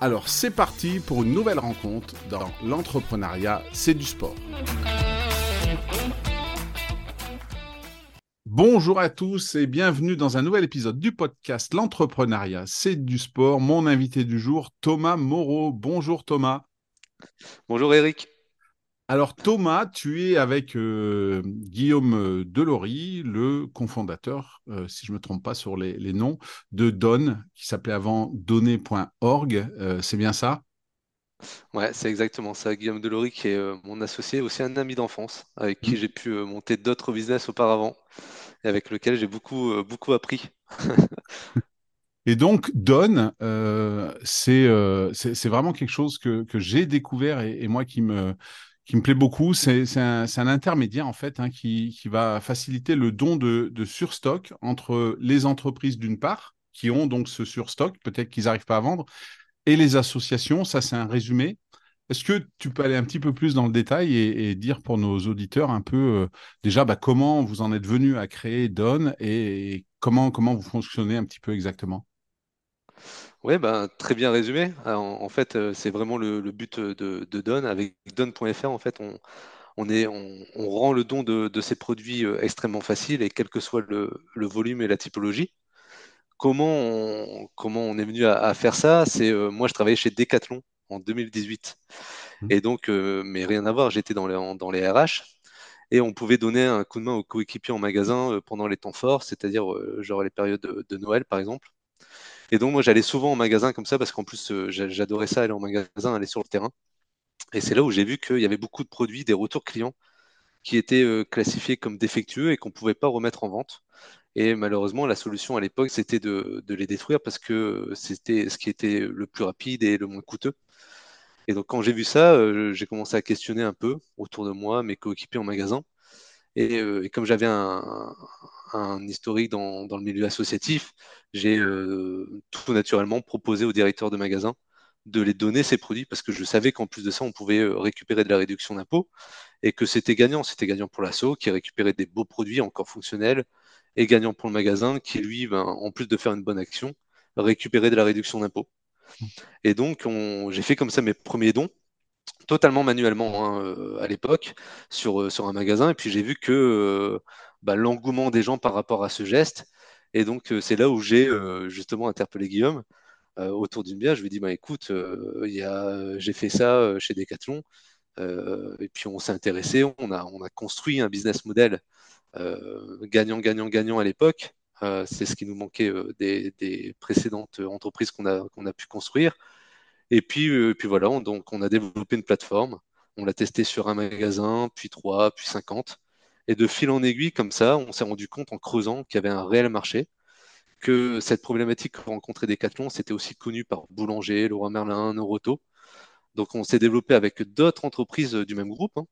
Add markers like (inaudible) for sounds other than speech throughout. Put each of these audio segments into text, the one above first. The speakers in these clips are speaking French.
Alors c'est parti pour une nouvelle rencontre dans l'entrepreneuriat, c'est du sport. Bonjour à tous et bienvenue dans un nouvel épisode du podcast L'entrepreneuriat, c'est du sport. Mon invité du jour, Thomas Moreau. Bonjour Thomas. Bonjour Eric. Alors Thomas, tu es avec euh, Guillaume Delory, le cofondateur, euh, si je ne me trompe pas sur les, noms, de Don, qui s'appelait avant donner.org. Euh, c'est bien ça? Ouais, c'est exactement ça. Guillaume Delory, qui est mon associé, aussi un ami d'enfance, avec qui mmh. j'ai pu monter d'autres business auparavant et avec lequel j'ai beaucoup, beaucoup appris. (laughs) Et donc, Don, c'est vraiment quelque chose que, j'ai découvert et, moi qui me, qui me plaît beaucoup. C'est un, intermédiaire, en fait, hein, qui, va faciliter le don de, de surstock entre les entreprises, d'une part, qui ont donc ce surstock, peut-être qu'ils n'arrivent pas à vendre, et les associations. Ça, c'est un résumé. Est-ce que tu peux aller un petit peu plus dans le détail et, dire pour nos auditeurs un peu euh, déjà bah, comment vous en êtes venu à créer Don et, comment, comment vous fonctionnez un petit peu exactement? Oui, ben, très bien résumé. en, fait, euh, c'est vraiment le, but de, Don. Avec Don.fr, en fait, on, on, est, on, rend le don de, ces produits euh, extrêmement facile et quel que soit le, volume et la typologie. Comment on, comment on est venu à, faire ça? C'est euh, moi, je travaillais chez Decathlon en 2018. Mmh. Et donc, mais rien à voir, j'étais dans les, dans les RH et on pouvait donner un coup de main aux coéquipiers en magasin pendant les temps forts, c'est-à-dire genre les périodes de Noël, par exemple. Et donc, moi, j'allais souvent en magasin comme ça parce qu'en plus, euh, j'adorais ça, aller en magasin, aller sur le terrain. Et c'est là où j'ai vu qu'il y avait beaucoup de produits, des retours clients qui étaient euh, classifiés comme défectueux et qu'on ne pouvait pas remettre en vente. Et malheureusement, la solution à l'époque, c'était de, les détruire parce que c'était ce qui était le plus rapide et le moins coûteux. Et donc, quand j'ai vu ça, euh, j'ai commencé à questionner un peu autour de moi, mes coéquipiers en magasin. Et, et comme j'avais un, un historique dans, le milieu associatif, j'ai euh, tout naturellement proposé au directeur de magasin de les donner ces produits parce que je savais qu'en plus de ça, on pouvait euh, récupérer de la réduction d'impôt et que c'était gagnant. C'était gagnant pour l'assaut qui récupérait des beaux produits encore fonctionnels et gagnant pour le magasin qui, lui, ben, en plus de faire une bonne action, récupérait de la réduction d'impôt. Et donc, j'ai fait comme ça mes premiers dons totalement manuellement hein, euh, à l'époque sur, sur un magasin. Et puis j'ai vu que bah, l'engouement des gens par rapport à ce geste. Et donc, euh, c'est là où j'ai euh, justement interpellé Guillaume euh, autour d'une bière. Je lui ai dit, bah, écoute, j'ai fait ça chez Decathlon. et puis, on s'est intéressé. On a, on a construit un business model gagnant, gagnant, gagnant à l'époque. c'est ce qui nous manquait des, précédentes entreprises qu'on a, qu'on a pu construire. Et puis, puis voilà, on, donc on a développé une plateforme. On l'a testé sur un magasin, puis trois, puis 50. Et de fil en aiguille, comme ça, on s'est rendu compte en creusant qu'il y avait un réel marché, que cette problématique que rencontrait Decathlon, c'était aussi connu par Boulanger, Leroy Merlin, Noroto. Donc on s'est développé avec d'autres entreprises du même groupe. Hein.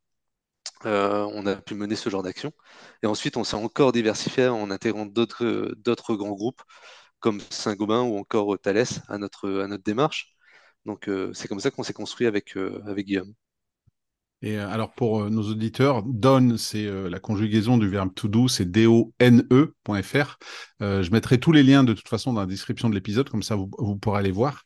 Euh, on a pu mener ce genre d'action. Et ensuite, on s'est encore diversifié en intégrant d'autres grands groupes comme Saint-Gobain ou encore Thales à notre, démarche. Donc euh, c'est comme ça qu'on s'est construit avec, euh, avec Guillaume. Et euh, alors pour euh, nos auditeurs, done, c'est euh, la conjugaison du verbe to do, c'est D-O-N-E.fr. je mettrai tous les liens de toute façon dans la description de l'épisode, comme ça vous, pourrez aller voir.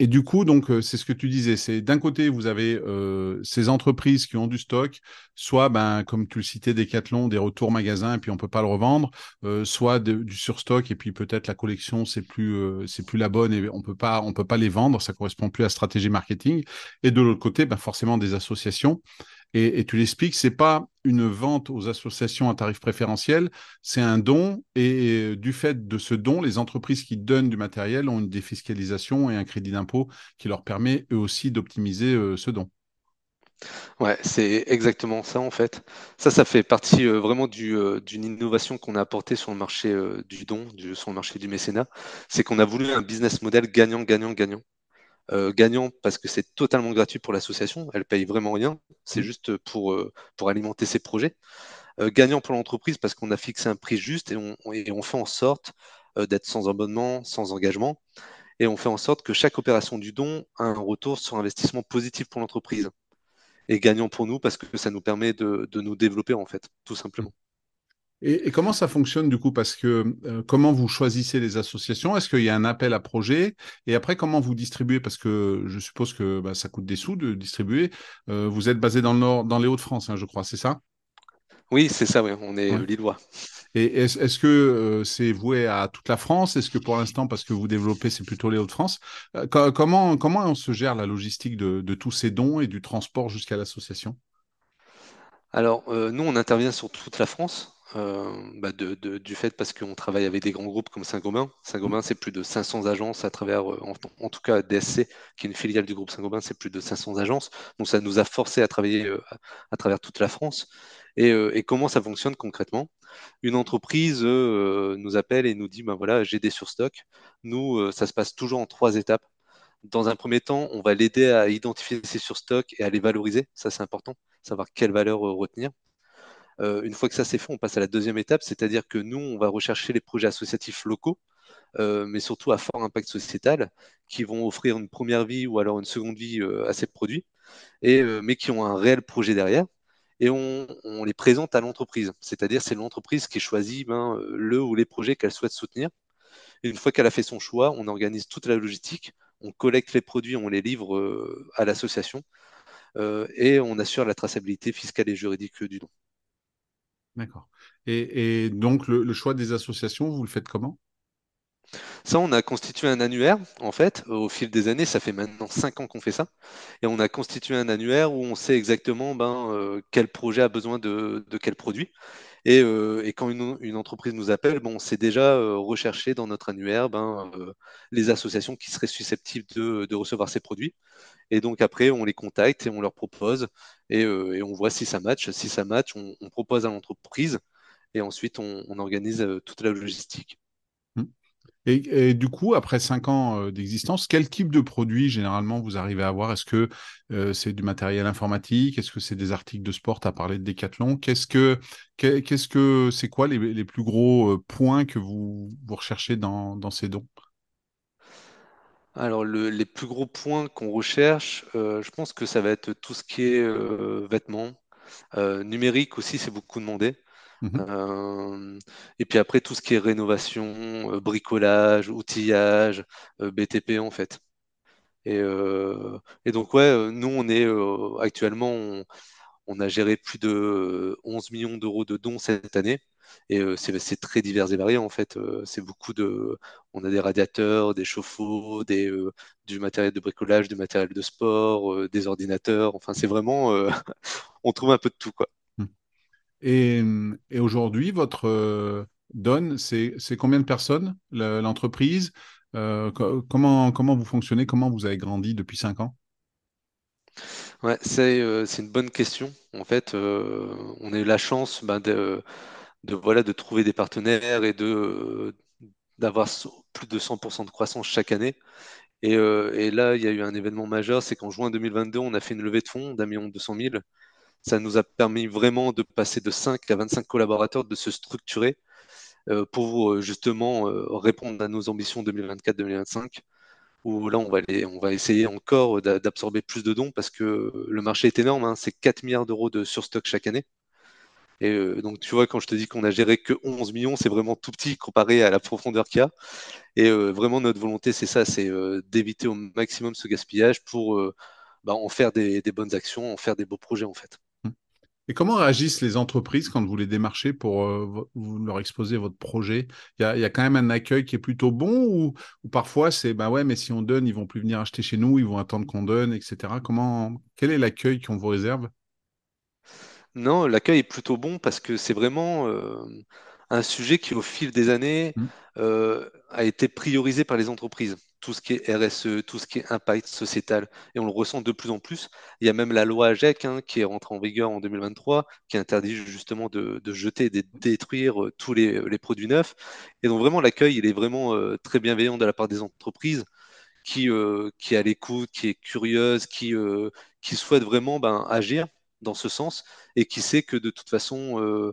Et, du coup, donc, euh, c'est ce que tu disais, c'est d'un côté, vous avez euh, ces entreprises qui ont du stock, soit, ben, comme tu le citais, Decathlon, des retours magasins, et puis on peut pas le revendre, euh, soit du surstock, et puis peut-être la collection, c'est plus, plus la bonne, et on peut pas, peut pas les vendre, ça correspond plus à la stratégie marketing. Et de l'autre côté, ben, forcément, des associations et, tu l'expliques, c'est pas une vente aux associations à tarif préférentiel, c'est un don. Et, du fait de ce don, les entreprises qui donnent du matériel ont une défiscalisation et un crédit d'impôt qui leur permet eux aussi d'optimiser euh, ce don. Ouais, c'est exactement ça en fait. Ça, ça fait partie euh, vraiment euh, d'une innovation qu'on a apportée sur le marché du don, sur le marché du mécénat. C'est qu'on a voulu un business model gagnant-gagnant-gagnant. Euh, gagnant parce que c'est totalement gratuit pour l'association, elle paye vraiment rien, c'est mmh. juste pour, euh, pour alimenter ses projets. Euh, gagnant pour l'entreprise parce qu'on a fixé un prix juste et on, on fait en sorte d'être sans abonnement, sans engagement, et on fait en sorte que chaque opération du don a un retour sur investissement positif pour l'entreprise. Et gagnant pour nous parce que ça nous permet de, de nous développer en fait, tout simplement. Et, comment ça fonctionne du coup Parce que euh, comment vous choisissez les associations? Est-ce qu'il y a un appel à projet? Et après, comment vous distribuez? Parce que je suppose que bah, ça coûte des sous de distribuer. Euh, vous êtes basé dans le nord, dans les Hauts-de-France, hein, je crois, c'est ça? Oui, c'est ça. Oui. On est lillois. Et est-ce que euh, c'est voué à toute la France? Est-ce que pour l'instant, parce que vous développez, c'est plutôt les Hauts-de-France? Comment comment on se gère la logistique de, de tous ces dons et du transport jusqu'à l'association? Alors, nous, on intervient sur toute la France. Euh, bah, du fait parce qu'on travaille avec des grands groupes comme Saint-Gobain. Saint-Gobain, c'est plus de 500 agences à travers, euh, en, tout cas DSC, qui est une filiale du groupe Saint-Gobain, c'est plus de 500 agences. Donc ça nous a forcé à travailler euh, à, travers toute la France. Et, comment ça fonctionne concrètement? Une entreprise nous appelle et nous dit, ben voilà, j'ai des surstocks. Nous, ça se passe toujours en trois étapes. Dans un premier temps, on va l'aider à identifier ses surstocks et à les valoriser. Ça, c'est important, savoir quelle valeur retenir. Euh, une fois que ça c'est fait, on passe à la deuxième étape, c'est-à-dire que nous, on va rechercher les projets associatifs locaux, euh, mais surtout à fort impact sociétal, qui vont offrir une première vie ou alors une seconde vie euh, à ces produits, mais qui ont un réel projet derrière. Et on, les présente à l'entreprise, c'est-à-dire c'est l'entreprise qui choisit ben, le ou les projets qu'elle souhaite soutenir. une fois qu'elle a fait son choix, on organise toute la logistique, on collecte les produits, on les livre à l'association, et on assure la traçabilité fiscale et juridique du don. D'accord. Et, donc, le, choix des associations, vous le faites comment? Ça, on a constitué un annuaire, en fait, au fil des années. Ça fait maintenant cinq ans qu'on fait ça. Et on a constitué un annuaire où on sait exactement ben, euh, quel projet a besoin de, quel produit. Et, euh, quand une, entreprise nous appelle, bon, on sait déjà euh, rechercher dans notre annuaire ben, les associations qui seraient susceptibles de, recevoir ces produits. Et donc après, on les contacte et on leur propose et, on voit si ça match. Si ça match, on, propose à l'entreprise et ensuite on organise toute la logistique. Et, du coup, après cinq ans euh, d'existence, quel type de produit généralement vous arrivez à avoir? Est-ce que euh, c'est du matériel informatique? Est-ce que c'est des articles de sport? À parler de Decathlon. Qu'est-ce que qu'est-ce que c'est quoi les, plus gros euh, points que vous, recherchez dans, ces dons? Alors, les plus gros points qu'on recherche, je pense que ça va être tout ce qui est vêtements. numérique aussi, c'est beaucoup demandé. Mmh euh, et puis après, tout ce qui est rénovation, euh, bricolage, outillage, euh, BTP en fait. Et, donc, ouais, nous, on est actuellement, on, a géré plus de 11 millions d'euros de dons cette année. Et c'est très divers et varié en fait. c'est beaucoup de. On a des radiateurs, des chauffe-eau, du matériel de bricolage, du matériel de sport, des ordinateurs. Enfin, c'est vraiment. (laughs) on trouve un peu de tout quoi. Et, aujourd'hui, votre euh, donne, c'est combien de personnes, l'entreprise euh, comment, comment vous fonctionnez Comment vous avez grandi depuis cinq ans? Ouais, euh, c'est une bonne question. En fait, on a eu la chance ben, de, voilà, de trouver des partenaires et d'avoir plus de 100% de croissance chaque année. Et, et, là, il y a eu un événement majeur, c'est qu'en juin 2022, on a fait une levée de fonds d'un million deux cent mille ça nous a permis vraiment de passer de 5 à 25 collaborateurs, de se structurer euh, pour euh, justement euh, répondre à nos ambitions 2024-2025 où là, on va, on va essayer encore d'absorber plus de dons parce que le marché est énorme, hein. c'est 4 milliards d'euros de surstock chaque année. Et donc, tu vois, quand je te dis qu'on a géré que 11 millions, c'est vraiment tout petit comparé à la profondeur qu'il y a. Et vraiment, notre volonté, c'est ça, c'est d'éviter au maximum ce gaspillage pour bah, en faire des bonnes actions, en faire des beaux projets, en fait. Et comment réagissent les entreprises quand vous les démarchez pour euh, leur exposer votre projet? Il y, a, quand même un accueil qui est plutôt bon ou, ou parfois c'est bah ouais mais si on donne ils vont plus venir acheter chez nous ils vont attendre qu'on donne etc. Comment quel est l'accueil qu'on vous réserve Non, l'accueil est plutôt bon parce que c'est vraiment euh, un sujet qui, au fil des années, Hmm. euh, a été priorisé par les entreprises. Tout ce qui est RSE, tout ce qui est impact sociétal. Et on le ressent de plus en plus. Il y a même la loi AGEC hein, qui est rentrée en vigueur en 2023, qui interdit justement de, de jeter et de détruire euh, tous les, les produits neufs. Et donc vraiment, l'accueil, il est vraiment euh, très bienveillant de la part des entreprises qui, euh, qui est à l'écoute, qui est curieuse, qui, qui souhaite vraiment ben, agir dans ce sens et qui sait que de toute façon,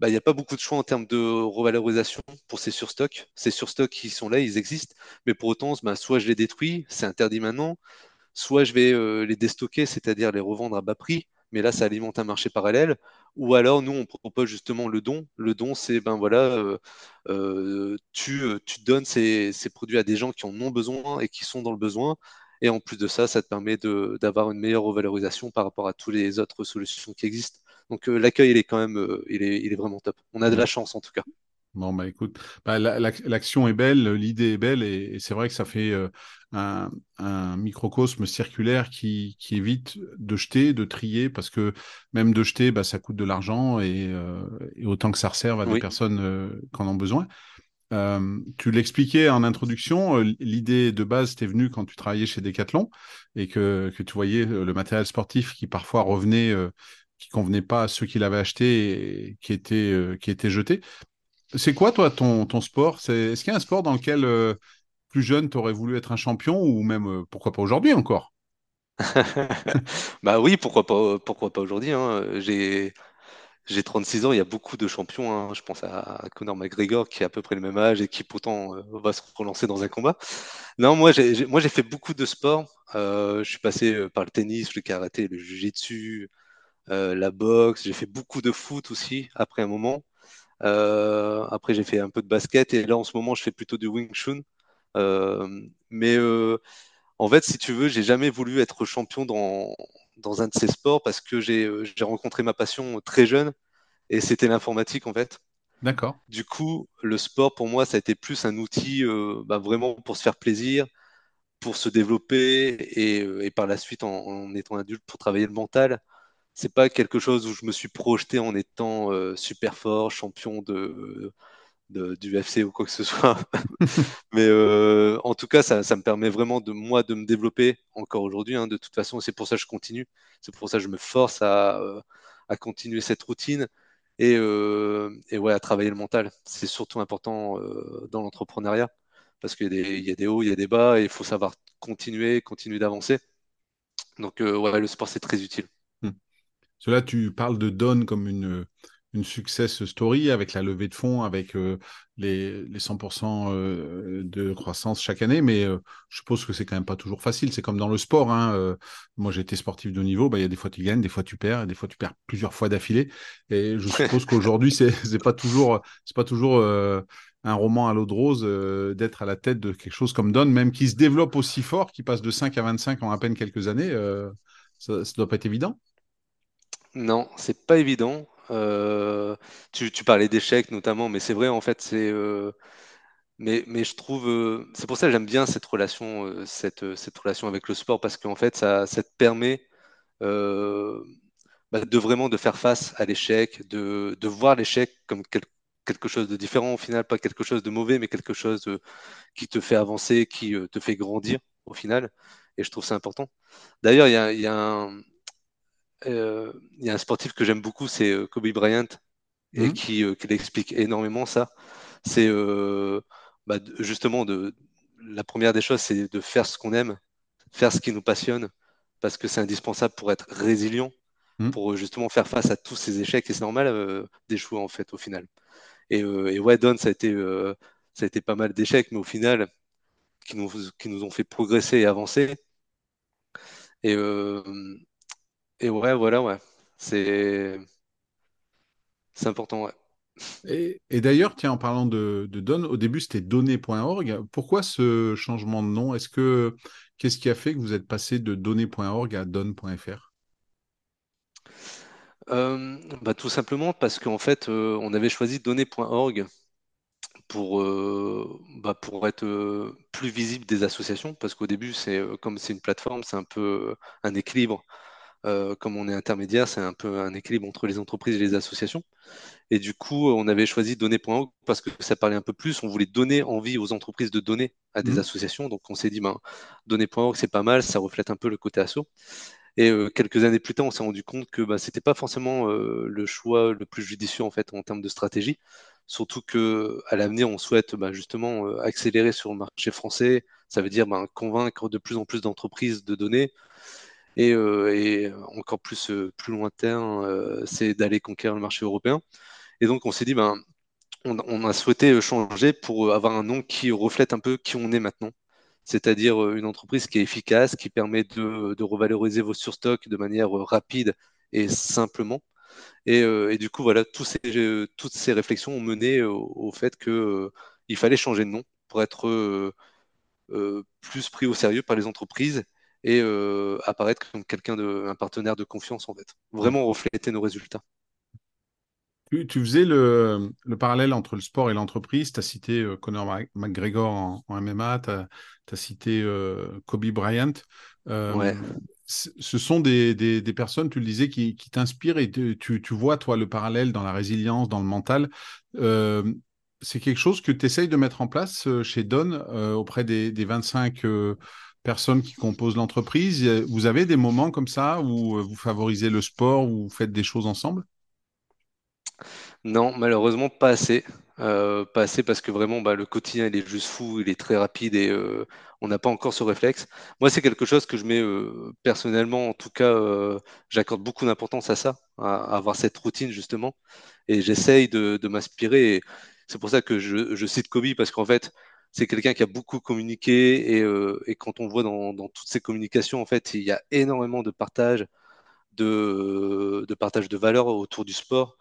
bah, il n'y a pas beaucoup de choix en termes de revalorisation pour ces surstocks. Ces surstocks qui sont là, ils existent, mais pour autant, bah, soit je les détruis, c'est interdit maintenant, soit je vais euh, les déstocker, c'est-à-dire les revendre à bas prix, mais là, ça alimente un marché parallèle. Ou alors, nous, on propose justement le don. Le don, c'est, ben voilà, euh, euh, tu, donnes ces, ces produits à des gens qui en ont besoin et qui sont dans le besoin. Et en plus de ça, ça te permet d'avoir une meilleure revalorisation par rapport à toutes les autres solutions qui existent. Donc euh, l'accueil, il est quand même, euh, il est, il est vraiment top. On a de la chance en tout cas. Bon, bah écoute, bah, la- la- l'action est belle, l'idée est belle, et, et c'est vrai que ça fait euh, un, un microcosme circulaire qui, qui évite de jeter, de trier, parce que même de jeter, bah, ça coûte de l'argent, et, euh, et autant que ça resserve à des Oui, personnes euh, qui en ont besoin. Tu l'expliquais en introduction, l'idée de base t'est venue quand tu travaillais chez Decathlon, et que, que tu voyais le matériel sportif qui parfois revenait, qui convenait pas à ceux qui l'avaient acheté et qui était, euh, qui était jeté. C'est quoi, toi, ton, ton sport? Est-ce qu'il y a un sport dans lequel, euh, plus jeune, tu aurais voulu être un champion ou même, euh, pourquoi pas aujourd'hui encore? (laughs) bah oui, pourquoi pas, pourquoi pas aujourd'hui, hein. J'ai, j'ai 36 ans, il y a beaucoup de champions. hein. Je pense à Conor McGregor qui a à peu près le même âge et qui pourtant euh, va se relancer dans un combat. Non, moi j'ai, fait beaucoup de sports. Je suis passé par le tennis, le karaté, le jiu-jitsu, la boxe. J'ai fait beaucoup de foot aussi après un moment. Euh, après j'ai fait un peu de basket et là en ce moment je fais plutôt du Wing Chun. Euh, mais euh, en fait, si tu veux, j'ai jamais voulu être champion dans, dans un de ces sports parce que j'ai euh, rencontré ma passion très jeune et c'était l'informatique en fait. D'accord. Du coup, le sport pour moi, ça a été plus un outil euh, bah, vraiment pour se faire plaisir, pour se développer et, euh, et par la suite, en, en étant adulte, pour travailler le mental. C'est pas quelque chose où je me suis projeté en étant euh, super fort, champion de, de- du UFC ou quoi que ce soit. (laughs) Mais euh, en tout cas, ça, ça me permet vraiment de moi de me développer encore aujourd'hui. hein. De toute façon, c'est pour ça que je continue. C'est pour ça que je me force à, euh, à continuer cette routine et, euh, et ouais, à travailler le mental. C'est surtout important dans l'entrepreneuriat parce qu'il y a des, il y a des hauts, il y a des bas et il faut savoir continuer, continuer d'avancer. Donc ouais, le sport, c'est très utile. Cela, tu parles de Don comme une, une success story avec la levée de fonds, avec euh, les, les 100% euh, de croissance chaque année, mais euh, je suppose que c'est quand même pas toujours facile. C'est comme dans le sport. Hein, moi, j'ai été sportif de haut niveau. Bah, il y a des fois tu gagnes, des fois tu perds, et des fois tu perds plusieurs fois d'affilée. Et je (laughs) suppose qu'aujourd'hui, c'est pas toujours, c'est pas toujours un roman à l'eau de rose d'être à la tête de quelque chose comme Don, même qui se développe aussi fort, qui passe de 5 à 25 en à peine quelques années. ça, ça doit pas être évident. Non, c'est pas évident. Euh, tu, parlais d'échecs notamment, mais c'est vrai en fait, c'est euh, Mais, je trouve, euh, c'est pour ça que j'aime bien cette relation, cette, relation avec le sport, parce qu'en fait, ça, te permet bah, de vraiment de faire face à l'échec, de, voir l'échec comme quel- quelque chose de différent au final, pas quelque chose de mauvais, mais quelque chose qui te fait avancer, qui te fait grandir au final. Et je trouve ça important. D'ailleurs, il y a, il y a un, il y a un sportif que j'aime beaucoup, c'est euh, Kobe Bryant, et Hmm. qui, euh, qui l'explique énormément ça. C'est euh, bah, justement de la première des choses, c'est de faire ce qu'on aime, faire ce qui nous passionne, parce que c'est indispensable pour être résilient, Hmm. pour euh, justement faire face à tous ces échecs. Et c'est normal euh, d'échouer en fait au final. Et, euh, et ouais, Don, ça a été, euh, ça a été pas mal d'échecs, mais au final, qui nous, qui nous ont fait progresser et avancer. Et, euh, et ouais, voilà, ouais. C'est, c'est important, ouais. Et, d'ailleurs, tiens, en parlant de, de Don, au début c'était données.org. Pourquoi ce changement de nom? Est-ce que qu'est-ce qui a fait que vous êtes passé de données.org à don.fr euh, bah, Tout simplement parce qu'en fait, euh, on avait choisi données.org pour, euh, bah, pour être plus visible des associations, parce qu'au début, c'est comme c'est une plateforme, c'est un peu un équilibre. Comme on est intermédiaire, c'est un peu un équilibre entre les entreprises et les associations. Et du coup, on avait choisi données.org parce que ça parlait un peu plus. On voulait donner envie aux entreprises de donner à des mmh. associations. Donc, on s'est dit, ben, données.org, c'est pas mal, ça reflète un peu le côté asso. Et euh, quelques années plus tard, on s'est rendu compte que bah, ce n'était pas forcément euh, le choix le plus judicieux en fait en termes de stratégie. Surtout que à l'avenir, on souhaite bah, justement euh, accélérer sur le marché français. Ça veut dire bah, convaincre de plus en plus d'entreprises de donner. Et, encore plus, plus lointain, c'est d'aller conquérir le marché européen. Et donc, on s'est dit, ben, on, a souhaité changer pour avoir un nom qui reflète un peu qui on est maintenant c'est-à-dire euh, une entreprise qui est efficace, qui permet de, revaloriser vos surstocks de manière euh, rapide et simplement. Et, euh, du coup, voilà, toutes ces réflexions ont mené au, fait qu'il fallait changer de nom pour être plus pris au sérieux par les entreprises et apparaître comme quelqu'un de, un partenaire de confiance en fait. Vraiment refléter nos résultats. Tu, faisais le, parallèle entre le sport et l'entreprise. Tu as cité euh, Conor McGregor en, MMA, tu as, cité euh, Kobe Bryant. Euh, ce sont des, personnes, tu le disais, qui, t'inspirent et tu, vois, toi, le parallèle dans la résilience, dans le mental. c'est quelque chose que tu essayes de mettre en place chez Don auprès des, des 25 personnes qui composent l'entreprise. Vous avez des moments comme ça où vous favorisez le sport, où vous faites des choses ensemble? Non, malheureusement, pas assez. Euh, pas assez parce que vraiment, bah, le quotidien, il est juste fou, il est très rapide et euh, on n'a pas encore ce réflexe. Moi, c'est quelque chose que je mets euh, personnellement, en tout cas, j'accorde beaucoup d'importance à ça, à, avoir cette routine justement. Et j'essaye de, m'inspirer. C'est pour ça que je, cite Kobe parce qu'en fait, c'est quelqu'un qui a beaucoup communiqué et, quand on voit dans, toutes ces communications, en fait, il y a énormément de partage, de, valeurs autour du sport.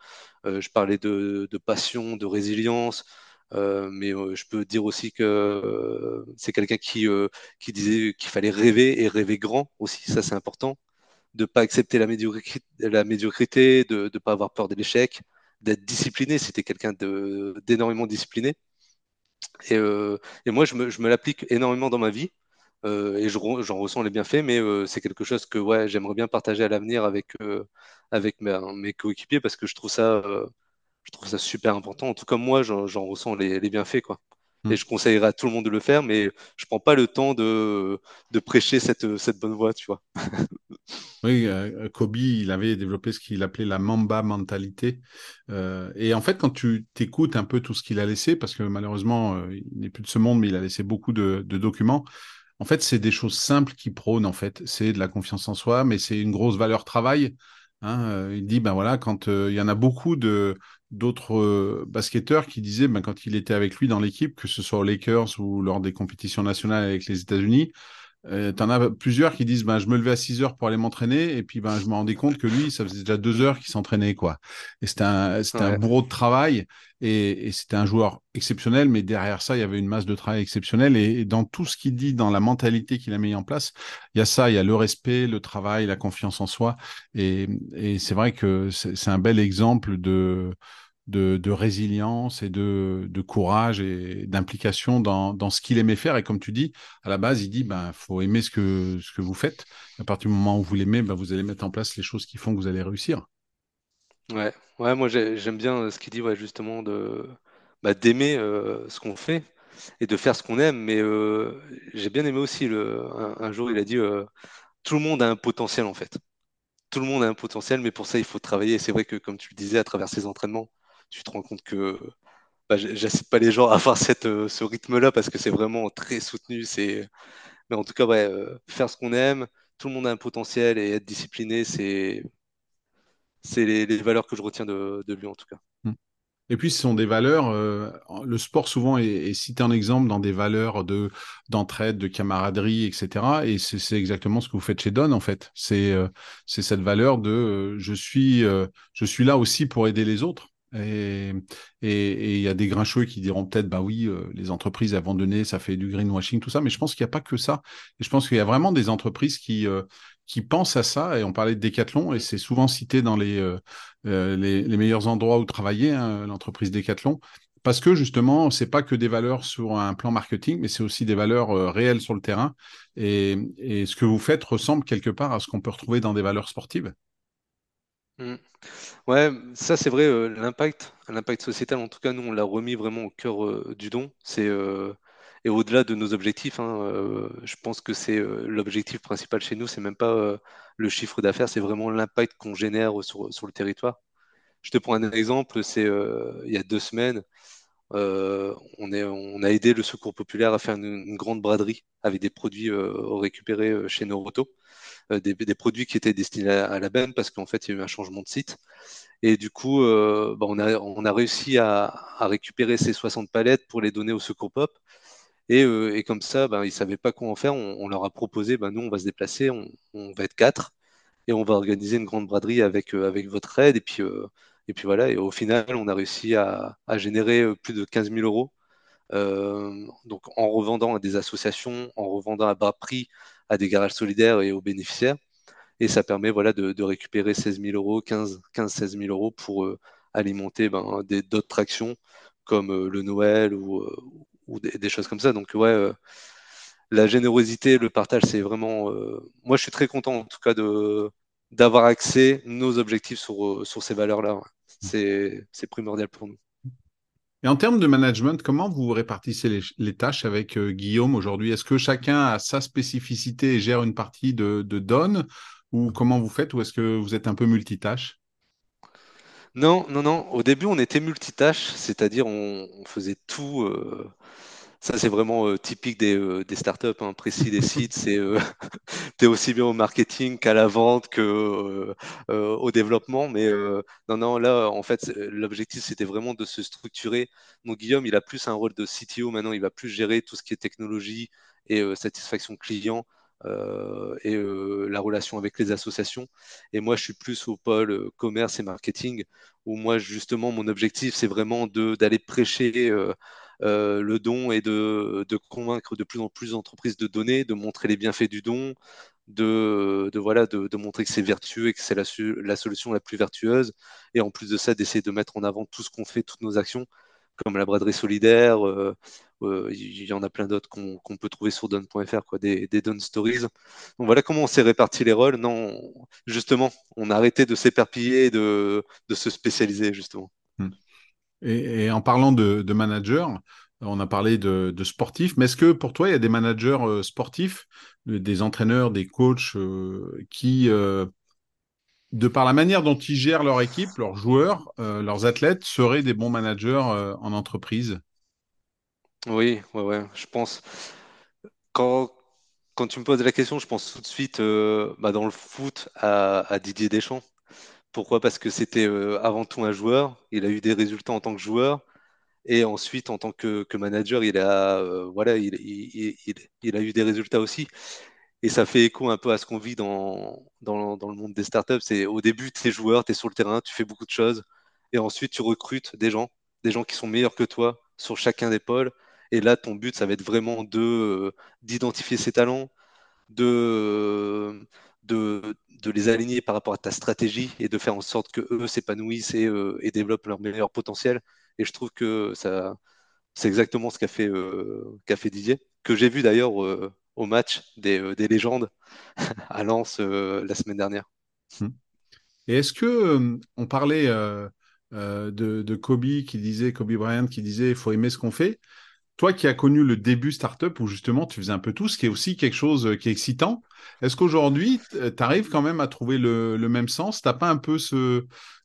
Euh, je parlais de, passion, de résilience, euh, mais euh, je peux dire aussi que c'est quelqu'un qui, qui disait qu'il fallait rêver et rêver grand aussi, ça c'est important, de ne pas accepter la médiocrité, la médiocrité de ne pas avoir peur de l'échec, d'être discipliné, c'était quelqu'un d'énormément discipliné. Et, et, moi, je me, je me l'applique énormément dans ma vie. Euh, et j'en ressens les bienfaits, mais euh, c'est quelque chose que ouais, j'aimerais bien partager à l'avenir avec, euh, avec mes, coéquipiers parce que je trouve ça, je trouve ça super important. En tout cas, moi, j'en ressens les, bienfaits. Quoi. Et hmm. je conseillerais à tout le monde de le faire, mais je prends pas le temps de, de prêcher cette, cette bonne voie, tu vois. (laughs) oui, Kobe, il avait développé ce qu'il appelait la Mamba mentalité. et en fait, quand tu t'écoutes un peu tout ce qu'il a laissé, parce que malheureusement, il n'est plus de ce monde, mais il a laissé beaucoup de, documents, en fait, c'est des choses simples qui prônent, en fait. C'est de la confiance en soi, mais c'est une grosse valeur travail. Hein. Euh, il dit, ben voilà, quand euh, il y en a beaucoup de d'autres euh, basketteurs qui disaient, ben, quand il était avec lui dans l'équipe, que ce soit aux Lakers ou lors des compétitions nationales avec les États-Unis, euh, tu en as plusieurs qui disent ben, je me levais à 6 heures pour aller m'entraîner et puis ben, je me rendais compte que lui, ça faisait déjà 2 heures qu'il s'entraînait. quoi. Et c'était un, c'était un bourreau de travail et, c'était un joueur exceptionnel, mais derrière ça, il y avait une masse de travail exceptionnelle. Et, dans tout ce qu'il dit, dans la mentalité qu'il a mis en place, il y a ça il y a le respect, le travail, la confiance en soi. Et, et c'est vrai que c'est un bel exemple de de, résilience et de, courage et d'implication dans, ce qu'il aimait faire. Et comme tu dis, à la base, il dit, ben, faut aimer ce que, ce que vous faites. À partir du moment où vous l'aimez, ben, vous allez mettre en place les choses qui font que vous allez réussir. Ouais, ouais moi j'aime bien ce qu'il dit, ouais, justement, de bah, d'aimer euh, ce qu'on fait et de faire ce qu'on aime. Mais euh, j'ai bien aimé aussi, le, un, jour, il a dit, euh, tout le monde a un potentiel en fait. Tout le monde a un potentiel, mais pour ça, il faut travailler. C'est vrai que, comme tu le disais, à travers ces entraînements, tu te rends compte que bah, j'incite pas les gens à avoir cette, euh, ce rythme-là parce que c'est vraiment très soutenu. C'est... Mais en tout cas, ouais, euh, faire ce qu'on aime, tout le monde a un potentiel et être discipliné, c'est, c'est les, valeurs que je retiens de, lui en tout cas. Mmh. Et puis, ce sont des valeurs. Euh, le sport souvent est, cité en exemple dans des valeurs de d'entraide, de camaraderie, etc. Et c'est exactement ce que vous faites chez Don en fait. C'est c'est cette valeur de je suis je suis là aussi pour aider les autres. Et il y a des grincheux qui diront peut-être, bah oui, euh, les entreprises abandonnées, ça fait du greenwashing, tout ça. Mais je pense qu'il n'y a pas que ça. Et je pense qu'il y a vraiment des entreprises qui, euh, qui pensent à ça. Et on parlait de Decathlon, et c'est souvent cité dans les, euh, les, meilleurs endroits où travailler, hein, l'entreprise Decathlon. Parce que justement, c'est pas que des valeurs sur un plan marketing, mais c'est aussi des valeurs réelles sur le terrain. Et, et ce que vous faites ressemble quelque part à ce qu'on peut retrouver dans des valeurs sportives. Mmh. Ouais, ça c'est vrai, euh, l'impact, l'impact sociétal, en tout cas, nous on l'a remis vraiment au cœur euh, du don. C'est euh, et au-delà de nos objectifs, hein, je pense que c'est l'objectif principal chez nous, c'est même pas le chiffre d'affaires, c'est vraiment l'impact qu'on génère sur, sur le territoire. Je te prends un exemple, c'est il y a deux semaines, on est, on a aidé le Secours populaire à faire une, grande braderie avec des produits récupérés chez Noroto. Euh, des, produits qui étaient destinés à, la benne parce qu'en fait, il y a eu un changement de site. Et du coup, euh, bah, on, a, réussi à, récupérer ces 60 palettes pour les donner au Secours Pop. Et, euh, comme ça, bah, ils ne savaient pas quoi en faire. On, leur a proposé, bah, nous, on va se déplacer, on, va être quatre et on va organiser une grande braderie avec, votre aide. Et et puis voilà, et au final, on a réussi à, générer plus de 15 000 euros. donc en revendant à des associations, en revendant à bas prix à des garages solidaires et aux bénéficiaires. Et ça permet voilà, de, récupérer 16 000 euros, 15-16 000 euros pour euh, alimenter ben, d'autres actions comme euh, le Noël ou, euh, des, choses comme ça. Donc, ouais, la générosité, le partage, c'est vraiment. moi, je suis très content en tout cas d'avoir accès nos objectifs sur, sur ces valeurs-là. C'est primordial pour nous. Et en termes de management, comment vous répartissez les, tâches avec euh, Guillaume aujourd'hui? Est-ce que chacun a sa spécificité et gère une partie de, de Donne Ou comment vous faites? Ou est-ce que vous êtes un peu multitâche? Non, non, non. Au début, on était multitâche, c'est-à-dire on, faisait tout. Euh, ça, c'est vraiment euh, typique des, euh, startups, hein, précis des sites. C'est euh, (laughs) tu es aussi bien au marketing qu'à la vente que au développement. Mais non, non, là, en fait, l'objectif, c'était vraiment de se structurer. Donc, Guillaume, il a plus un rôle de CTO maintenant. Il va plus gérer tout ce qui est technologie et satisfaction client. et la relation avec les associations. Et moi, je suis plus au pôle commerce et marketing, où moi, justement, mon objectif, c'est vraiment d'aller prêcher euh, le don et de, convaincre de plus en plus d'entreprises de donner, de montrer les bienfaits du don, de, voilà, de, montrer que c'est vertueux et que c'est la, solution la plus vertueuse. Et en plus de ça, d'essayer de mettre en avant tout ce qu'on fait, toutes nos actions, comme la braderie solidaire. Euh, euh, il y en a plein d'autres qu'on peut trouver sur don.fr, des, des don stories. Donc voilà comment on s'est réparti les rôles. Non, justement, on a arrêté de s'éperpiller et de, de se spécialiser, justement. Hmm. Et, en parlant de, managers, on a parlé de, sportifs, mais est-ce que pour toi, il y a des managers euh, sportifs, des entraîneurs, des coachs euh, qui, euh, de par la manière dont ils gèrent leur équipe, leurs joueurs, leurs athlètes, seraient des bons managers en entreprise? Oui, ouais, ouais, je pense. Quand, quand tu me poses la question, je pense tout de suite bah, dans le foot à Didier Deschamps. Pourquoi? Parce que c'était euh, avant tout un joueur. Il a eu des résultats en tant que joueur. Et ensuite, en tant que, manager, il a, euh, voilà, il, a eu des résultats aussi. Et ça fait écho un peu à ce qu'on vit dans, dans, le monde des startups. C'est au début, tu es joueur, tu es sur le terrain, tu fais beaucoup de choses. Et ensuite, tu recrutes des gens, des gens qui sont meilleurs que toi sur chacun des pôles. Et là, ton but, ça va être vraiment euh, d'identifier ses talents, de, de, les aligner par rapport à ta stratégie et de faire en sorte que eux s'épanouissent et, euh, développent leur meilleur potentiel. Et je trouve que ça, c'est exactement ce qu'a fait, euh, Didier, que j'ai vu d'ailleurs euh, au match des, des, légendes (laughs) à Lens la semaine dernière. Hmm. Et est-ce que on parlait de, de, Kobe qui disait, Kobe Bryant qui disait, il faut aimer ce qu'on fait. Toi qui as connu le début startup où justement tu faisais un peu tout, ce qui est aussi quelque chose euh, qui est excitant, est-ce qu'aujourd'hui euh, tu arrives quand même à trouver le, même sens? T'as pas un peu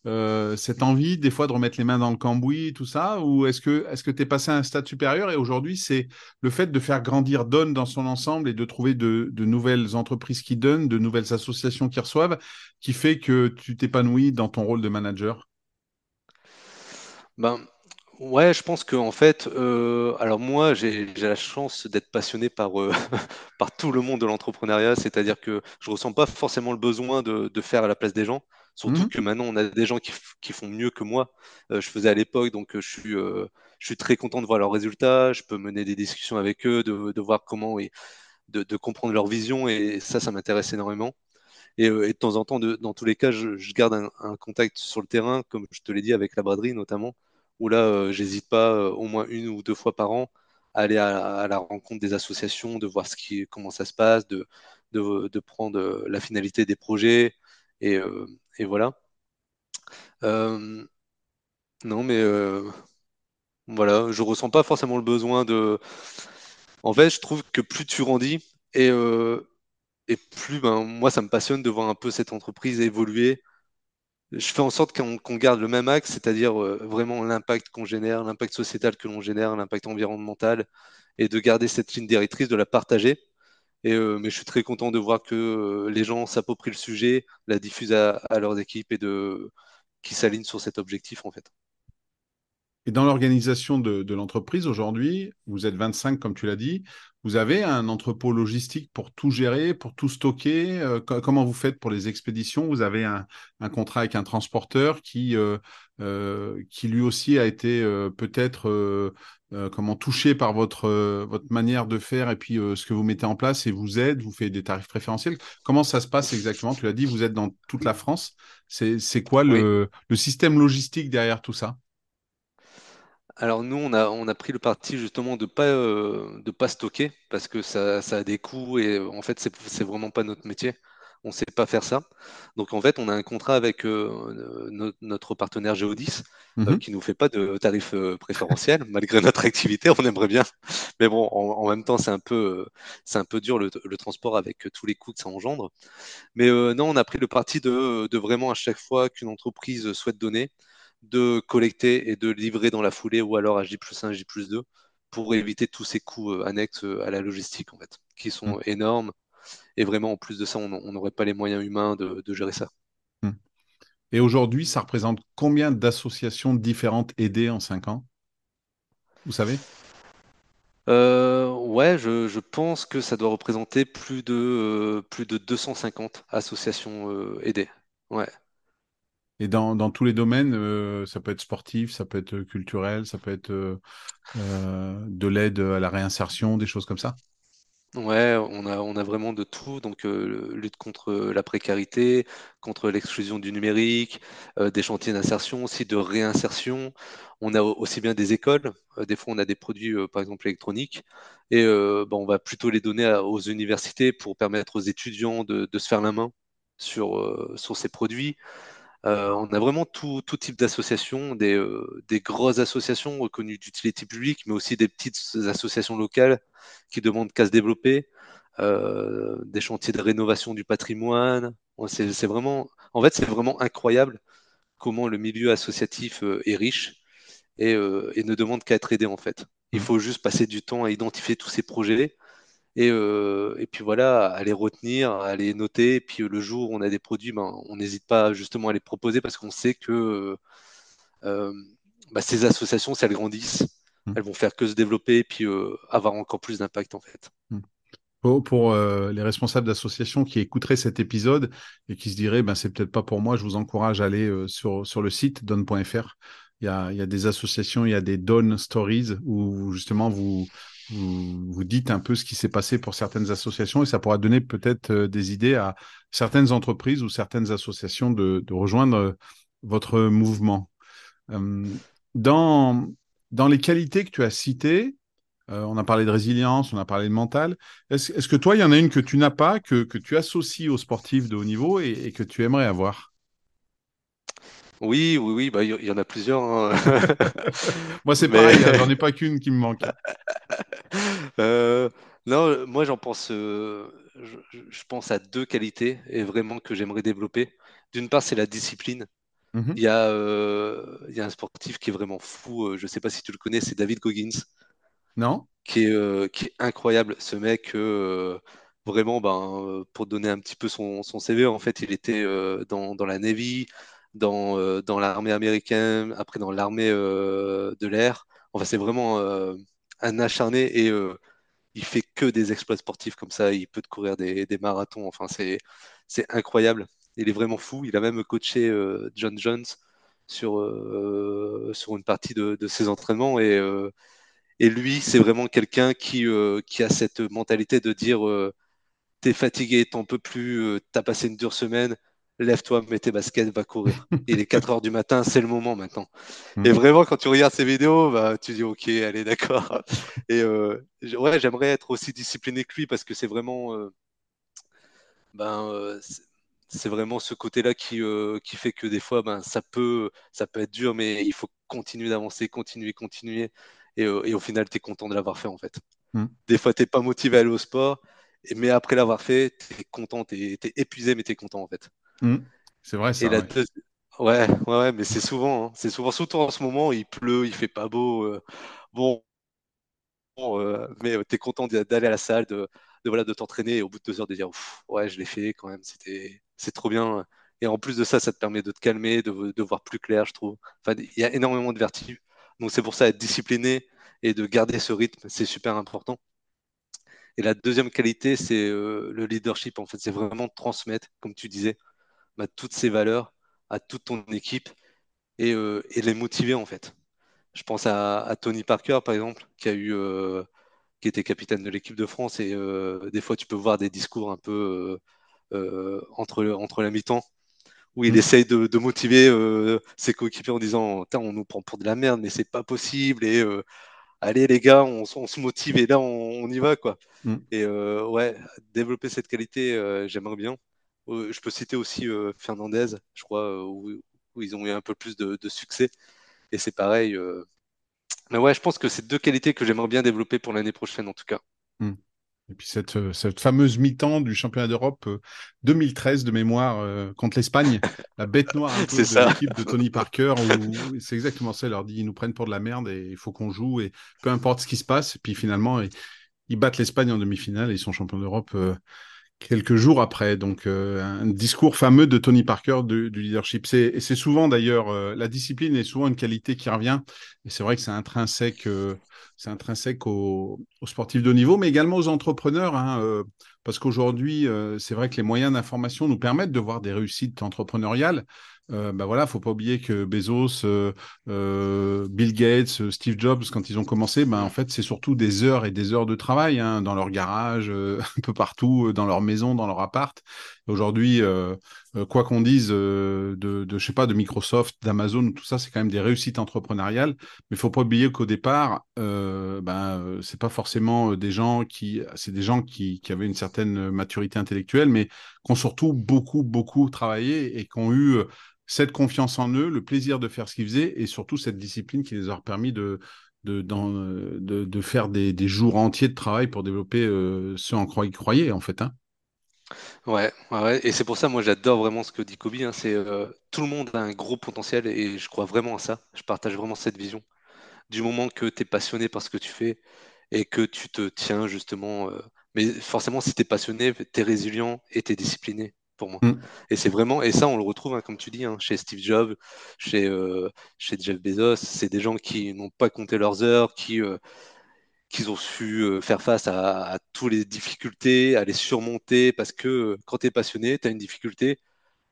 euh, cette envie des fois de remettre les mains dans le cambouis, tout ça? Ou est-ce que que tu es passé à un stade supérieur et aujourd'hui c'est le fait de faire grandir Donne dans son ensemble et de trouver de, de, nouvelles entreprises qui donnent, de nouvelles associations qui reçoivent, qui fait que tu t'épanouis dans ton rôle de manager? Ben, Ouais, je pense que en fait, euh, alors moi, j'ai la chance d'être passionné par, euh, (laughs) par tout le monde de l'entrepreneuriat, c'est-à-dire que je ressens pas forcément le besoin de, de faire à la place des gens. Surtout Mhm. que maintenant, on a des gens qui, f- qui font mieux que moi. Euh, je faisais à l'époque, donc euh, je suis, euh, je suis très content de voir leurs résultats. Je peux mener des discussions avec eux, de, de voir comment et de, de comprendre leur vision. Et ça, ça m'intéresse énormément. Et, euh, et de temps en temps, de- dans tous les cas, je, je garde un, un contact sur le terrain, comme je te l'ai dit, avec la braderie notamment, où là, euh, j'hésite pas euh, au moins une ou deux fois par an à aller à, la rencontre des associations, de voir comment ça se passe, de, prendre euh, la finalité des projets. Et, voilà. Non, mais voilà, je ressens pas forcément le besoin de. En fait, je trouve que plus tu grandis et, et plus ben, moi, ça me passionne de voir un peu cette entreprise évoluer je fais en sorte qu'on garde le même axe, c'est-à-dire euh, vraiment l'impact qu'on génère, l'impact sociétal que l'on génère, l'impact environnemental, et de garder cette ligne directrice, de la partager. Euh, mais je suis très content de voir que euh, les gens s'approprient le sujet, la diffusent à, à leurs équipes et de qui s'alignent sur cet objectif en fait. Et dans l'organisation de, de l'entreprise aujourd'hui, vous êtes 25 comme tu l'as dit, vous avez un entrepôt logistique pour tout gérer, pour tout stocker. Euh, co- comment vous faites pour les expéditions? Vous avez un, un contrat avec un transporteur qui, euh, euh, qui lui aussi a été euh, peut-être euh, euh, comment touché par votre, votre manière de faire et puis euh, ce que vous mettez en place et vous aide, vous fait des tarifs préférentiels. Comment ça se passe exactement? Tu l'as dit, vous êtes dans toute la France. C'est, quoi Oui. le, le système logistique derrière tout ça? Alors nous, on a, on a pris le parti justement de pas, euh, de pas stocker parce que ça, ça a des coûts et euh, en fait, c'est, c'est vraiment pas notre métier. On sait pas faire ça. Donc en fait, on a un contrat avec euh, no- notre partenaire Geodis euh, Mhm. qui nous fait pas de tarifs euh, préférentiels (laughs) malgré notre activité. On aimerait bien, mais bon, en, en même temps, c'est un peu, c'est un peu dur le, le transport avec tous les coûts que ça engendre. Mais non, on a pris le parti de, de vraiment à chaque fois qu'une entreprise souhaite donner, de collecter et de livrer dans la foulée ou alors à J plus 1, J plus 2 pour éviter tous ces coûts euh, annexes euh, à la logistique en fait, qui sont énormes. Et vraiment, en plus de ça, on n'aurait pas les moyens humains de, de gérer ça. Mhm. Et aujourd'hui, ça représente combien d'associations différentes aidées en cinq ans? Vous savez? Euh, ouais, je, je pense que ça doit représenter plus de, euh, plus de 250 associations euh, aidées. Ouais. Et dans, dans tous les domaines, euh, ça peut être sportif, ça peut être culturel, ça peut être euh, euh, de l'aide à la réinsertion, des choses comme ça? Ouais, on a, on a vraiment de tout. Donc, euh, lutte contre la précarité, contre l'exclusion du numérique, euh, des chantiers d'insertion, aussi de réinsertion. On a au- aussi bien des écoles. Euh, des fois, on a des produits, euh, par exemple, électroniques. Et euh, bah, on va plutôt les donner aux universités pour permettre aux étudiants de, de se faire la main sur, euh, sur ces produits. Euh, on a vraiment tout, tout type d'associations, des, euh, des grosses associations reconnues d'utilité publique, mais aussi des petites associations locales qui demandent qu'à se développer, euh, des chantiers de rénovation du patrimoine. C'est c'est vraiment, en fait, c'est vraiment incroyable comment le milieu associatif est riche et, et ne demande qu'à être aidé en fait. Il Mm. faut juste passer du temps à identifier tous ces projets et, euh, et puis voilà, à les retenir, à les noter. Et puis euh, le jour où on a des produits, ben, on n'hésite pas justement à les proposer parce qu'on sait que euh, bah, ces associations, si elles grandissent, Mm. elles vont faire que se développer et puis euh, avoir encore plus d'impact en fait. Mm. Pour, pour, les responsables d'associations qui écouteraient cet épisode et qui se diraient, ben, c'est peut-être pas pour moi, je vous encourage à aller sur, sur le site donne.fr. Il y a, il y a des associations, il y a des Donne Stories où justement vous, vous, dites un peu ce qui s'est passé pour certaines associations et ça pourra donner peut-être euh, des idées à certaines entreprises ou certaines associations de, rejoindre euh, votre mouvement. Euh, dans, dans les qualités que tu as citées, euh, on a parlé de résilience, on a parlé de mental. Est-ce, que toi, il y en a une que tu n'as pas, que, que tu associes aux sportifs de haut niveau et que tu aimerais avoir? Oui, oui, oui, bah, il y, il y en a plusieurs. hein. (laughs) Moi, c'est Mais pareil, hein, j'en ai pas qu'une qui me manque. (laughs) euh, non, moi j'en pense, euh, je, je pense à deux qualités et vraiment que j'aimerais développer. D'une part, c'est la discipline. Il Mhm. y a, euh, il y a un sportif qui est vraiment fou, je ne sais pas si tu le connais, c'est David Goggins, Non? qui est, qui est incroyable. Ce mec, vraiment, ben, pour donner un petit peu son, son CV, en fait, il était dans, dans la Navy, dans, euh, dans l'armée américaine, après dans l'armée euh, de l'air. Enfin, c'est vraiment euh, un acharné et il fait que des exploits sportifs comme ça. Il peut courir des, des marathons. Enfin, c'est, incroyable. Il est vraiment fou. Il a même coaché John Jones sur, sur une partie de, de ses entraînements. Et, et lui, c'est vraiment quelqu'un qui, qui a cette mentalité de dire t'es fatigué, t'en peux plus, t'as passé une dure semaine, lève-toi, mets tes baskets, va courir. Il est 4 heures du matin, c'est le moment maintenant. Et Mm. vraiment, quand tu regardes ces vidéos, bah, tu dis ok, allez, d'accord. (laughs) Et euh, ouais, j'aimerais être aussi discipliné que lui parce que c'est vraiment, euh, ben, euh, c'est vraiment ce côté-là qui, qui fait que des fois, ben, ça peut, ça peut être dur, mais il faut continuer d'avancer, continuer, continuer. Et, et au final, tu es content de l'avoir fait en fait. Mm. Des fois, t'es pas motivé à aller au sport, mais après l'avoir fait, tu es content, tu es, épuisé, mais tu es content en fait. Mm. C'est vrai Et ça, la ouais. deux... ouais, ouais, ouais, mais c'est souvent, hein. c'est souvent, surtout en ce moment, il pleut, il fait pas beau. euh, bon, euh, mais tu es content d'a- d'aller à la salle, de, de, voilà, de t'entraîner et au bout de deux heures de dire Ouf, ouais, je l'ai fait quand même, c'était, c'est trop bien. Et en plus de ça, ça te permet de te calmer, de, de voir plus clair, je trouve. Enfin, il y a énormément de vertige. Donc c'est pour ça être discipliné et de garder ce rythme, c'est super important. Et la deuxième qualité, c'est euh, le leadership. En fait, c'est vraiment de transmettre, comme tu disais, bah, toutes ces valeurs à toute ton équipe et, euh, et les motiver en fait. Je pense à, à Tony Parker, par exemple, qui a eu, euh, qui était capitaine de l'équipe de France. Et euh, des fois, tu peux voir des discours un peu entre, entre la mi-temps où il Mm. essaye de, de motiver euh, ses coéquipiers en disant on nous prend pour de la merde, mais c'est pas possible. Et euh, allez, les gars, on, se motive et là, on, on y va. quoi. Mm. Et euh, ouais, développer cette qualité, j'aimerais bien. Euh, je peux citer aussi euh, Fernandez, je crois, euh, où, où ils ont eu un peu plus de, de succès. Et c'est pareil. mais ouais, je pense que c'est deux qualités que j'aimerais bien développer pour l'année prochaine, en tout cas. Mm. Et puis cette, cette fameuse mi-temps du championnat d'Europe euh, 2013 de mémoire euh, contre l'Espagne, (laughs) la bête noire un peu C'est de l'équipe de Tony Parker, où c'est exactement ça, il leur dit ils nous prennent pour de la merde et il faut qu'on joue et peu importe ce qui se passe. Et puis finalement, ils, ils battent l'Espagne en demi-finale et ils sont champions d'Europe euh, quelques jours après. Donc, euh, un discours fameux de Tony Parker du, leadership. C'est, souvent d'ailleurs, euh, la discipline est souvent une qualité qui revient. Et c'est vrai que c'est intrinsèque, euh, intrinsèque aux, sportifs de niveau, mais également aux entrepreneurs. Hein, parce qu'aujourd'hui, c'est vrai que les moyens d'information nous permettent de voir des réussites entrepreneuriales. Euh, ben voilà, faut pas oublier que Bezos, euh, euh, Bill Gates, euh, Steve Jobs, quand ils ont commencé, ben en fait, c'est surtout des heures et des heures de travail hein, dans leur garage, (laughs) un peu partout, dans leur maison, dans leur appart. Aujourd'hui, quoi qu'on dise de, de, je sais pas, de Microsoft, d'Amazon, tout ça, c'est quand même des réussites entrepreneuriales. Mais faut pas oublier qu'au départ, ben c'est pas forcément des gens qui, c'est des gens qui, qui avaient une certaine maturité intellectuelle, mais qui ont surtout beaucoup, beaucoup travaillé et qui ont eu cette confiance en eux, le plaisir de faire ce qu'ils faisaient et surtout cette discipline qui les a permis de, faire des, des, jours entiers de travail pour développer euh, ce en quoi ils croyaient, en fait. Hein. Ouais, ouais, et c'est pour ça, moi, j'adore vraiment ce que dit Kobe. Hein, c'est euh, tout le monde a un gros potentiel et je crois vraiment à ça. Je partage vraiment cette vision. Du moment que tu es passionné par ce que tu fais et que tu te tiens justement, euh, mais forcément, si tu es passionné, tu es résilient et tu es discipliné pour moi. Mm. Et c'est vraiment, et ça, on le retrouve, hein, comme tu dis, hein, chez Steve Jobs, chez, euh, chez Jeff Bezos. C'est des gens qui n'ont pas compté leurs heures, qui, euh, qu'ils ont su euh, faire face à, à toutes les difficultés, à les surmonter, parce que quand tu es passionné, tu as une difficulté,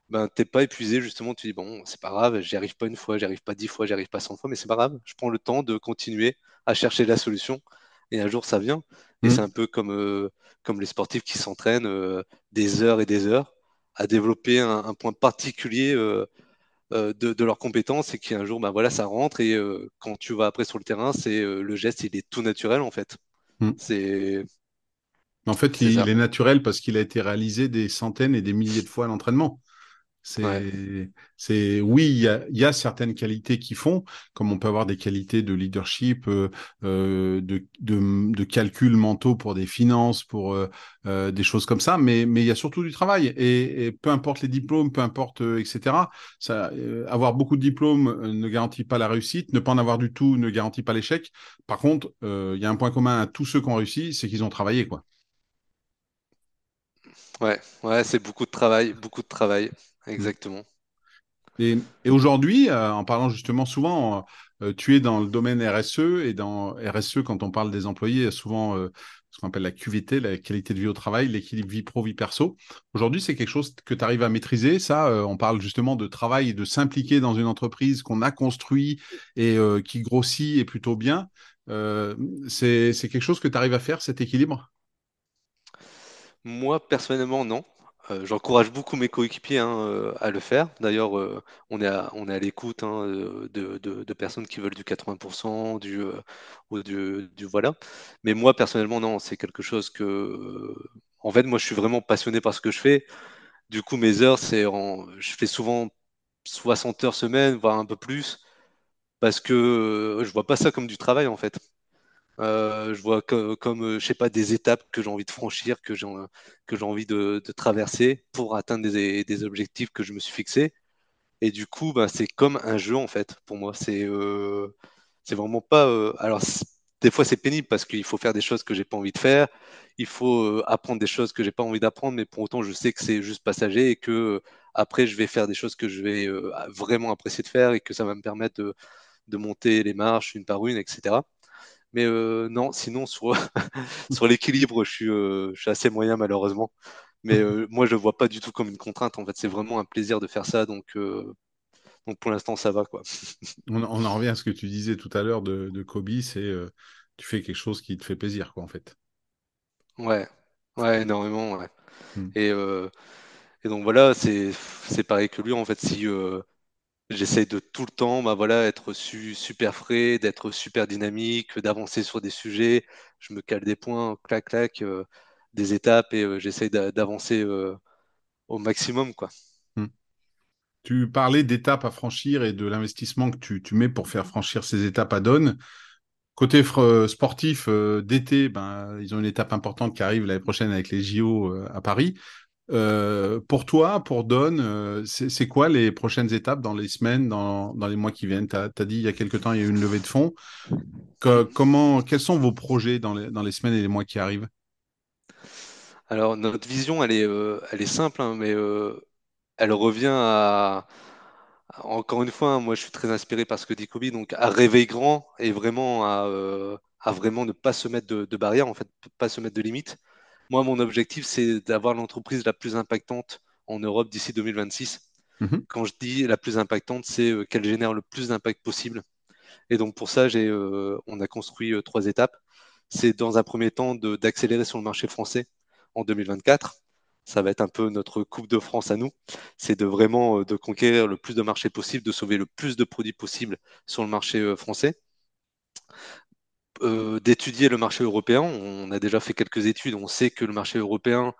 ben, t'es pas épuisé, justement, tu dis, bon, c'est pas grave, j'y arrive pas une fois, j'y arrive pas dix fois, j'y arrive pas cent fois, mais c'est pas grave, je prends le temps de continuer à chercher la solution, et un jour ça vient, et c'est Mm. un peu comme, euh, comme les sportifs qui s'entraînent euh, des heures et des heures à développer un, un point particulier euh, euh, de, de leurs compétences, et qui un jour, ben voilà, ça rentre, et euh, quand tu vas après sur le terrain, c'est euh, le geste, il est tout naturel, en fait. Mm. C'est En fait, il est naturel parce qu'il a été réalisé des centaines et des milliers de fois à l'entraînement. Ouais. C'est, oui, il y a, il y a certaines qualités qui font, comme on peut avoir des qualités de leadership, euh, euh, de, de, de calcul mentaux pour des finances, pour euh, des choses comme ça, mais, mais il y a surtout du travail. Et, et peu importe les diplômes, peu importe, etc. Ça, avoir beaucoup de diplômes ne garantit pas la réussite, ne pas en avoir du tout ne garantit pas l'échec. Par contre, il y a un point commun à tous ceux qui ont réussi, c'est qu'ils ont travaillé, quoi. Ouais, ouais, c'est beaucoup de travail, beaucoup de travail. Exactement. Et, et aujourd'hui, euh, en parlant justement souvent Euh, tu es dans le domaine RSE et dans RSE, quand on parle des employés, souvent euh, ce qu'on appelle la QVT, la qualité de vie au travail, l'équilibre vie pro, vie perso. Aujourd'hui, c'est quelque chose que tu arrives à maîtriser. Ça, on parle justement de travail et de s'impliquer dans une entreprise qu'on a construit et qui grossit et plutôt bien. c'est quelque chose que tu arrives à faire, cet équilibre? Moi, personnellement, non. Euh, j'encourage beaucoup mes coéquipiers hein, euh, à le faire. D'ailleurs, euh, on est à, on est à l'écoute hein, de, personnes qui veulent du 80%, du, ou du, du voilà. Mais moi, personnellement, non, c'est quelque chose que... En fait, moi, je suis vraiment passionné par ce que je fais. Du coup, mes heures, c'est en... Je fais souvent 60 heures semaine, voire un peu plus, parce que je vois pas ça comme du travail, en fait. Euh, je vois comme, euh, je sais pas, des étapes que j'ai envie de franchir, que j'ai que j'ai envie de, traverser pour atteindre des, objectifs que je me suis fixés. Et du coup, bah, c'est comme un jeu en fait pour moi. C'est euh, c'est vraiment pas. alors des fois c'est pénible parce qu'il faut faire des choses que j'ai pas envie de faire. Il faut apprendre des choses que j'ai pas envie d'apprendre, mais pour autant je sais que c'est juste passager et que après je vais faire des choses que je vais vraiment apprécier de faire et que ça va me permettre de monter les marches une par une, etc. Mais euh, non, sinon, sur, (laughs) sur l'équilibre, je suis, euh, je suis assez moyen, malheureusement. Mais euh, moi, je ne vois pas du tout comme une contrainte. En fait, c'est vraiment un plaisir de faire ça. Donc, donc pour l'instant, ça va, quoi. (laughs) on, on en revient à ce que tu disais tout à l'heure de, de Kobe, c'est tu fais quelque chose qui te fait plaisir, quoi, en fait. Ouais, ouais, énormément, ouais. Mm. Et, et donc voilà, c'est c'est pareil que lui, en fait, si j'essaie de tout le temps, bah voilà, être su- super frais, d'être super dynamique, d'avancer sur des sujets, je me cale des points, clac, clac, euh, des étapes et euh, j'essaie d'a- d'avancer euh, au maximum, quoi. Mm. Tu parlais d'étapes à franchir et de l'investissement que tu, mets pour faire franchir ces étapes à Donne. Côté fr- sportif, euh, d'été, ben, ils ont une étape importante qui arrive l'année prochaine avec les JO euh, à Paris. Euh, pour toi, pour Don, euh, c'est quoi les prochaines étapes dans les semaines, dans, les mois qui viennent? Tu as, dit il y a quelque temps, il y a eu une levée de fonds. Que- comment, quels sont vos projets dans les, semaines et les mois qui arrivent? Alors, notre vision, elle est, euh, simple, hein, mais elle revient à, encore une fois, hein, moi je suis très inspiré par ce que dit Kobe, donc à rêver grand et vraiment à, vraiment ne pas se mettre de, de barrières, en fait, pas se mettre de limites. Moi, mon objectif, c'est d'avoir l'entreprise la plus impactante en Europe d'ici 2026. Mhm, Quand je dis la plus impactante, c'est euh, qu'elle génère le plus d'impact possible. Et donc pour ça, euh, on a construit euh, trois étapes. C'est dans un premier temps d'accélérer sur le marché français en 2024. Ça va être un peu notre Coupe de France à nous. C'est de vraiment euh, de conquérir le plus de marchés possible, de sauver le plus de produits possible sur le marché français. Euh, d'étudier le marché européen. On a déjà fait quelques études. On sait que le marché européen,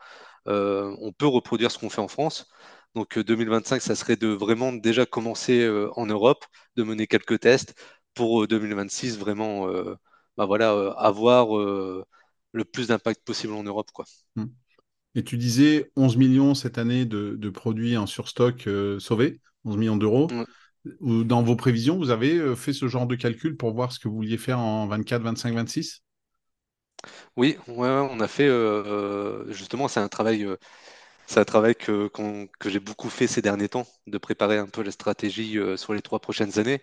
euh, on peut reproduire ce qu'on fait en France. Donc euh, 2025, ça serait de vraiment déjà commencer euh, en Europe, de mener quelques tests pour euh, 2026 vraiment euh, bah voilà, euh, avoir euh, le plus d'impact possible en Europe, quoi. mhm. Et tu disais 11 millions cette année de, de produits en surstock euh, sauvés, 11 millions d'euros. Ouais. Dans vos prévisions, vous avez euh, fait ce genre de calcul pour voir ce que vous vouliez faire en 24, 25, 26? Oui, ouais, on a fait euh, euh, justement, c'est un travail, un travail que, que j'ai beaucoup fait ces derniers temps, de préparer un peu la stratégie sur les trois prochaines années.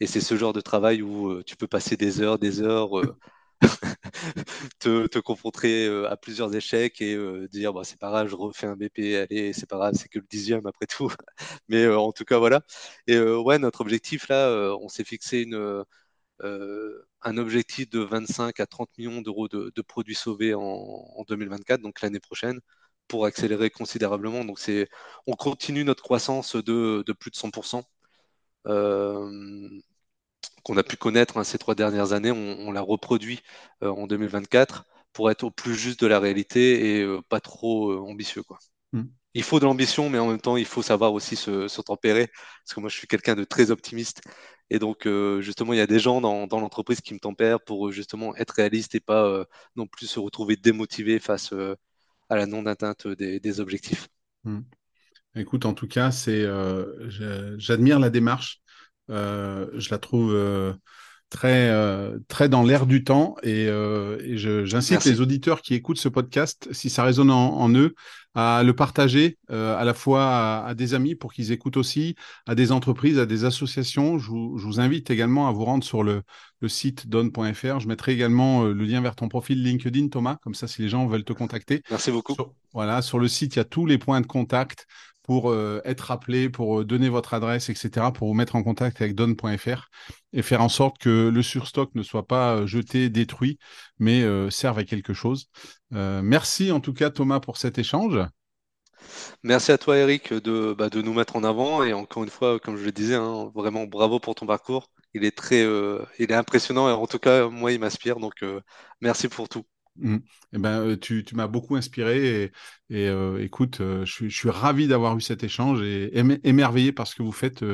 Et c'est ce genre de travail où tu peux passer des heures, des heures, (laughs) te, te confronter à plusieurs échecs et dire bah, c'est pas grave, je refais un BP, allez, c'est pas grave, c'est que le dixième après tout. (laughs) Mais en tout cas, voilà. Et ouais, notre objectif là, on s'est fixé une, un objectif de 25 à 30 millions d'euros de, produits sauvés en, en 2024, donc l'année prochaine, pour accélérer considérablement. Donc c'est, on continue notre croissance de, plus de 100%. Euh, qu'on a pu connaître hein, ces trois dernières années, on, on l'a reproduit euh, en 2024 pour être au plus juste de la réalité et euh, pas trop euh, ambitieux, quoi. Hmm. Il faut de l'ambition, mais en même temps, il faut savoir aussi se, se tempérer, parce que moi, je suis quelqu'un de très optimiste. Et donc, justement, il y a des gens dans, dans l'entreprise qui me tempèrent pour justement être réaliste et pas non plus se retrouver démotivé face à la non-atteinte des, des objectifs. Hmm. Écoute, en tout cas, c'est, j'admire la démarche. Euh, je la trouve euh, très, euh, très dans l'air du temps. Et, euh, et j'incite les auditeurs qui écoutent ce podcast, si ça résonne en, eux, à le partager euh, à la fois à, des amis pour qu'ils écoutent aussi, à des entreprises, à des associations. Je vous, je vous invite également à vous rendre sur le, le site don.fr. Je mettrai également le lien vers ton profil LinkedIn, Thomas, comme ça si les gens veulent te contacter. Merci beaucoup. voilà, sur le site, il y a tous les points de contact pour euh, être appelé, pour euh, donner votre adresse, etc., pour vous mettre en contact avec don.fr et faire en sorte que le surstock ne soit pas euh, jeté, détruit, mais serve à quelque chose. merci en tout cas Thomas pour cet échange. Merci à toi Eric de, bah, nous mettre en avant et encore une fois, comme je le disais, hein, vraiment bravo pour ton parcours. Il est très, il est impressionnant et en tout cas moi il m'inspire donc merci pour tout. Mmh. Eh ben, euh, tu, m'as beaucoup inspiré et, euh, écoute, euh, je, suis, ravi d'avoir eu cet échange et émerveillé par ce que vous faites,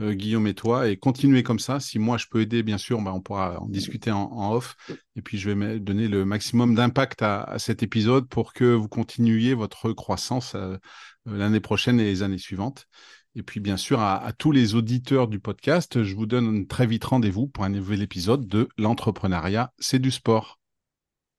Guillaume et toi, et continuez comme ça. Si moi je peux aider, bien sûr, bah, on pourra en discuter en, off. Et puis je vais donner le maximum d'impact à, à, cet épisode pour que vous continuiez votre croissance l'année prochaine et les années suivantes. Et puis bien sûr à, à tous les auditeurs du podcast, je vous donne très vite rendez-vous pour un nouvel épisode de l'entrepreneuriat, c'est du sport.